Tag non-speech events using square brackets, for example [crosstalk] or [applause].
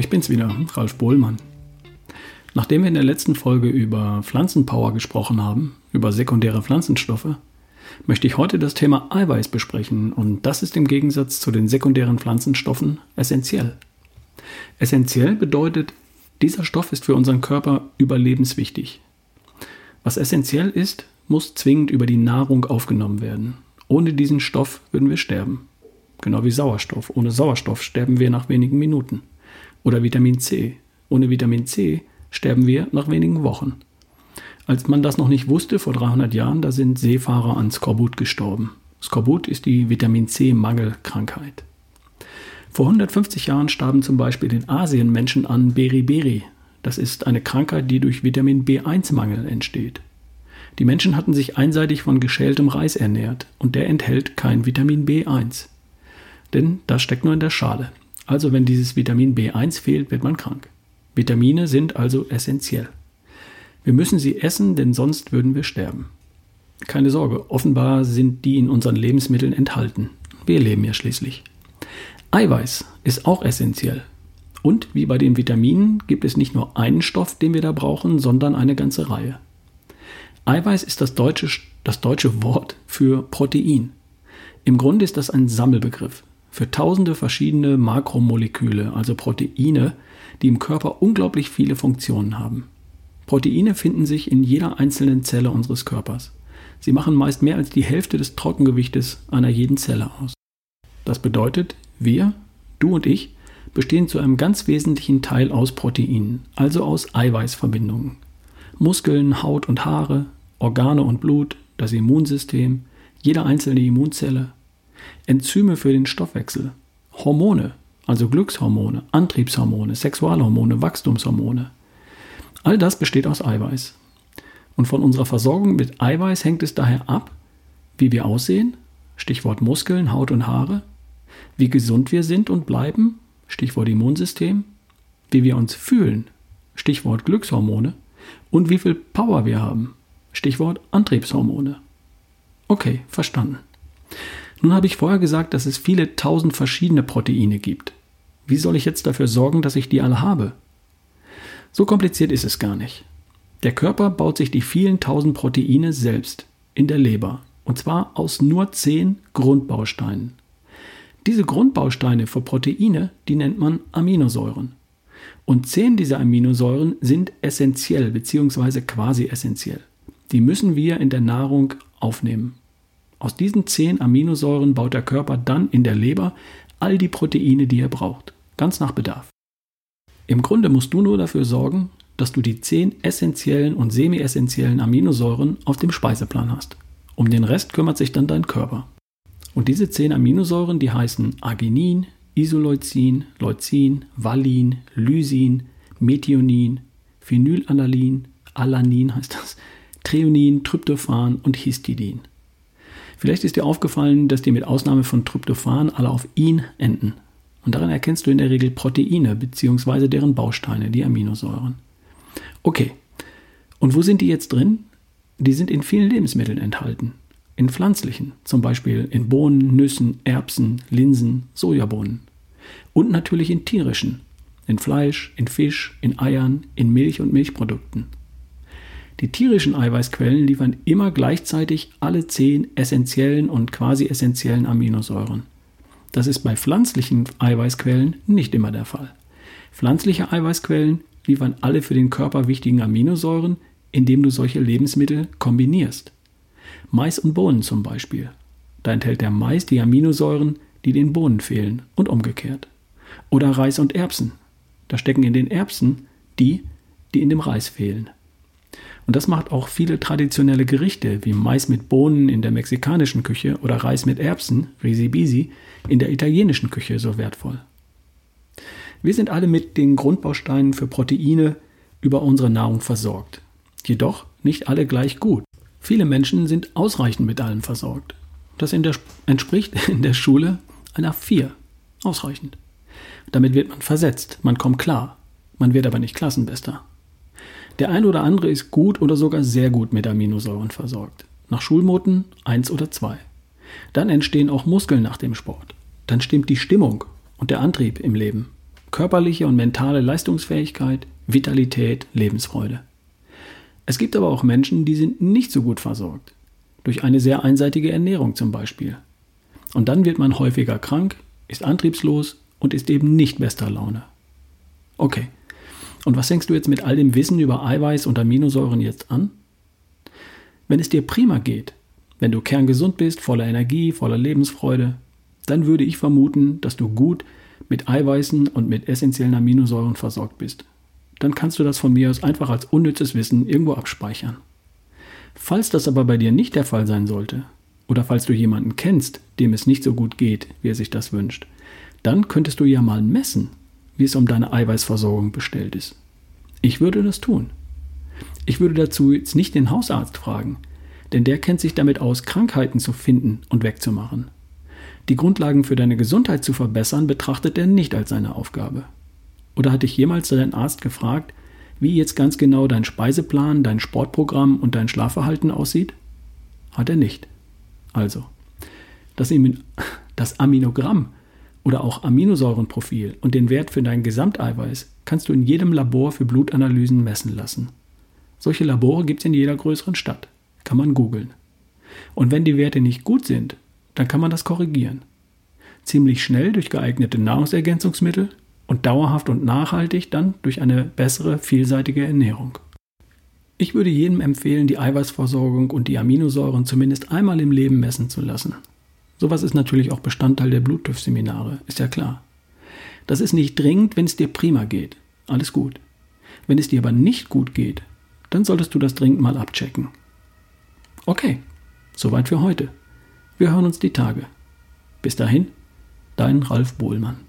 ich bin's wieder, Ralf Bohlmann. Nachdem wir in der letzten Folge über Pflanzenpower gesprochen haben, über sekundäre Pflanzenstoffe, möchte ich heute das Thema Eiweiß besprechen und das ist im Gegensatz zu den sekundären Pflanzenstoffen essentiell. Essentiell bedeutet, dieser Stoff ist für unseren Körper überlebenswichtig. Was essentiell ist, muss zwingend über die Nahrung aufgenommen werden. Ohne diesen Stoff würden wir sterben. Genau wie Sauerstoff. Ohne Sauerstoff sterben wir nach wenigen Minuten. Oder Vitamin C. Ohne Vitamin C sterben wir nach wenigen Wochen. Als man das noch nicht wusste, vor 300 Jahren, da sind Seefahrer an Skorbut gestorben. Skorbut ist die Vitamin C-Mangelkrankheit. Vor 150 Jahren starben zum Beispiel in Asien Menschen an Beriberi. Das ist eine Krankheit, die durch Vitamin B1-Mangel entsteht. Die Menschen hatten sich einseitig von geschältem Reis ernährt und der enthält kein Vitamin B1. Denn das steckt nur in der Schale. Also wenn dieses Vitamin B1 fehlt, wird man krank. Vitamine sind also essentiell. Wir müssen sie essen, denn sonst würden wir sterben. Keine Sorge, offenbar sind die in unseren Lebensmitteln enthalten. Wir leben ja schließlich. Eiweiß ist auch essentiell. Und wie bei den Vitaminen gibt es nicht nur einen Stoff, den wir da brauchen, sondern eine ganze Reihe. Eiweiß ist das deutsche, das deutsche Wort für Protein. Im Grunde ist das ein Sammelbegriff für tausende verschiedene Makromoleküle, also Proteine, die im Körper unglaublich viele Funktionen haben. Proteine finden sich in jeder einzelnen Zelle unseres Körpers. Sie machen meist mehr als die Hälfte des Trockengewichtes einer jeden Zelle aus. Das bedeutet, wir, du und ich, bestehen zu einem ganz wesentlichen Teil aus Proteinen, also aus Eiweißverbindungen. Muskeln, Haut und Haare, Organe und Blut, das Immunsystem, jede einzelne Immunzelle, Enzyme für den Stoffwechsel, Hormone, also Glückshormone, Antriebshormone, Sexualhormone, Wachstumshormone. All das besteht aus Eiweiß. Und von unserer Versorgung mit Eiweiß hängt es daher ab, wie wir aussehen, Stichwort Muskeln, Haut und Haare, wie gesund wir sind und bleiben, Stichwort Immunsystem, wie wir uns fühlen, Stichwort Glückshormone, und wie viel Power wir haben, Stichwort Antriebshormone. Okay, verstanden. Nun habe ich vorher gesagt, dass es viele tausend verschiedene Proteine gibt. Wie soll ich jetzt dafür sorgen, dass ich die alle habe? So kompliziert ist es gar nicht. Der Körper baut sich die vielen tausend Proteine selbst in der Leber und zwar aus nur zehn Grundbausteinen. Diese Grundbausteine für Proteine, die nennt man Aminosäuren. Und zehn dieser Aminosäuren sind essentiell bzw. quasi essentiell. Die müssen wir in der Nahrung aufnehmen. Aus diesen zehn Aminosäuren baut der Körper dann in der Leber all die Proteine, die er braucht, ganz nach Bedarf. Im Grunde musst du nur dafür sorgen, dass du die zehn essentiellen und semi-essentiellen Aminosäuren auf dem Speiseplan hast. Um den Rest kümmert sich dann dein Körper. Und diese zehn Aminosäuren, die heißen Arginin, Isoleucin, Leucin, Valin, Lysin, Methionin, Phenylalanin, Alanin heißt das, Treonin, Tryptophan und Histidin. Vielleicht ist dir aufgefallen, dass die mit Ausnahme von Tryptophan alle auf in enden. Und daran erkennst du in der Regel Proteine bzw. deren Bausteine, die Aminosäuren. Okay, und wo sind die jetzt drin? Die sind in vielen Lebensmitteln enthalten. In pflanzlichen, zum Beispiel in Bohnen, Nüssen, Erbsen, Linsen, Sojabohnen. Und natürlich in tierischen, in Fleisch, in Fisch, in Eiern, in Milch und Milchprodukten. Die tierischen Eiweißquellen liefern immer gleichzeitig alle zehn essentiellen und quasi essentiellen Aminosäuren. Das ist bei pflanzlichen Eiweißquellen nicht immer der Fall. Pflanzliche Eiweißquellen liefern alle für den Körper wichtigen Aminosäuren, indem du solche Lebensmittel kombinierst. Mais und Bohnen zum Beispiel. Da enthält der Mais die Aminosäuren, die den Bohnen fehlen und umgekehrt. Oder Reis und Erbsen. Da stecken in den Erbsen die, die in dem Reis fehlen. Und das macht auch viele traditionelle Gerichte wie Mais mit Bohnen in der mexikanischen Küche oder Reis mit Erbsen, Risi Bisi, in der italienischen Küche so wertvoll. Wir sind alle mit den Grundbausteinen für Proteine über unsere Nahrung versorgt. Jedoch nicht alle gleich gut. Viele Menschen sind ausreichend mit allem versorgt. Das in entspricht [laughs] in der Schule einer 4. Ausreichend. Damit wird man versetzt, man kommt klar, man wird aber nicht Klassenbester. Der eine oder andere ist gut oder sogar sehr gut mit Aminosäuren versorgt. Nach Schulnoten 1 oder 2. Dann entstehen auch Muskeln nach dem Sport. Dann stimmt die Stimmung und der Antrieb im Leben. körperliche und mentale Leistungsfähigkeit, Vitalität, Lebensfreude. Es gibt aber auch Menschen, die sind nicht so gut versorgt. Durch eine sehr einseitige Ernährung zum Beispiel. Und dann wird man häufiger krank, ist antriebslos und ist eben nicht bester Laune. Okay. Und was fängst du jetzt mit all dem Wissen über Eiweiß und Aminosäuren jetzt an? Wenn es dir prima geht, wenn du kerngesund bist, voller Energie, voller Lebensfreude, dann würde ich vermuten, dass du gut mit Eiweißen und mit essentiellen Aminosäuren versorgt bist. Dann kannst du das von mir aus einfach als unnützes Wissen irgendwo abspeichern. Falls das aber bei dir nicht der Fall sein sollte, oder falls du jemanden kennst, dem es nicht so gut geht, wie er sich das wünscht, dann könntest du ja mal messen, wie es um deine Eiweißversorgung bestellt ist. Ich würde das tun. Ich würde dazu jetzt nicht den Hausarzt fragen, denn der kennt sich damit aus, Krankheiten zu finden und wegzumachen. Die Grundlagen für deine Gesundheit zu verbessern, betrachtet er nicht als seine Aufgabe. Oder hat dich jemals dein Arzt gefragt, wie jetzt ganz genau dein Speiseplan, dein Sportprogramm und dein Schlafverhalten aussieht? Hat er nicht. Also, das, [laughs] das Aminogramm oder auch Aminosäurenprofil und den Wert für dein Gesamteiweiß kannst du in jedem Labor für Blutanalysen messen lassen. Solche Labore gibt es in jeder größeren Stadt. Kann man googeln. Und wenn die Werte nicht gut sind, dann kann man das korrigieren. Ziemlich schnell durch geeignete Nahrungsergänzungsmittel und dauerhaft und nachhaltig dann durch eine bessere, vielseitige Ernährung. Ich würde jedem empfehlen, die Eiweißversorgung und die Aminosäuren zumindest einmal im Leben messen zu lassen. Sowas ist natürlich auch Bestandteil der Bluttüff-Seminare, ist ja klar. Das ist nicht dringend, wenn es dir prima geht. Alles gut. Wenn es dir aber nicht gut geht, dann solltest du das dringend mal abchecken. Okay, soweit für heute. Wir hören uns die Tage. Bis dahin, dein Ralf Bohlmann.